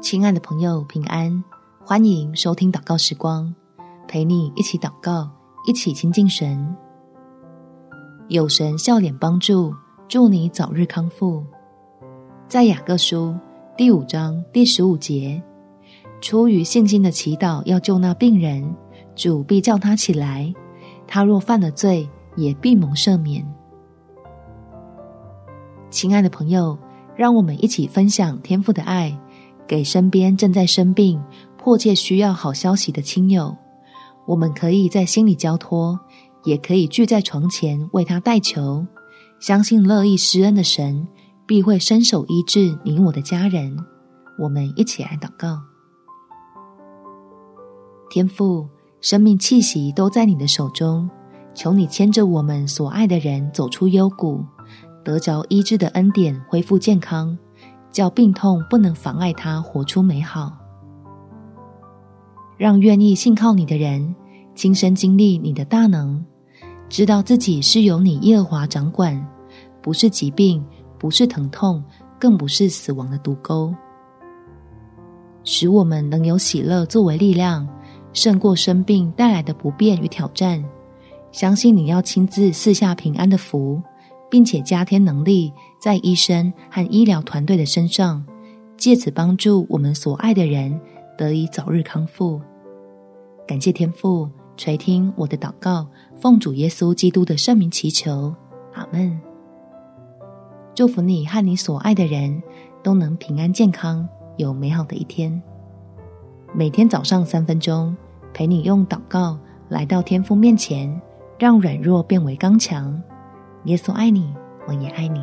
亲爱的朋友，平安！欢迎收听祷告时光，陪你一起祷告，一起亲近神。有神笑脸帮助，祝你早日康复。在雅各书第五章第十五节，出于信心的祈祷要救那病人，主必叫他起来。他若犯了罪，也必蒙赦免。亲爱的朋友，让我们一起分享天父的爱。给身边正在生病、迫切需要好消息的亲友，我们可以在心里交托，也可以聚在床前为他代求。相信乐意施恩的神必会伸手医治你我的家人。我们一起来祷告：天父，生命气息都在你的手中，求你牵着我们所爱的人走出幽谷，得着医治的恩典，恢复健康。叫病痛不能妨碍他活出美好，让愿意信靠你的人亲身经历你的大能，知道自己是由你耶和华掌管，不是疾病，不是疼痛，更不是死亡的毒钩，使我们能有喜乐作为力量，胜过生病带来的不便与挑战。相信你要亲自赐下平安的福。并且加添能力在医生和医疗团队的身上，借此帮助我们所爱的人得以早日康复。感谢天父垂听我的祷告，奉主耶稣基督的圣名祈求，阿门。祝福你和你所爱的人都能平安健康，有美好的一天。每天早上三分钟，陪你用祷告来到天父面前，让软弱变为刚强。耶稣爱你，我也爱你。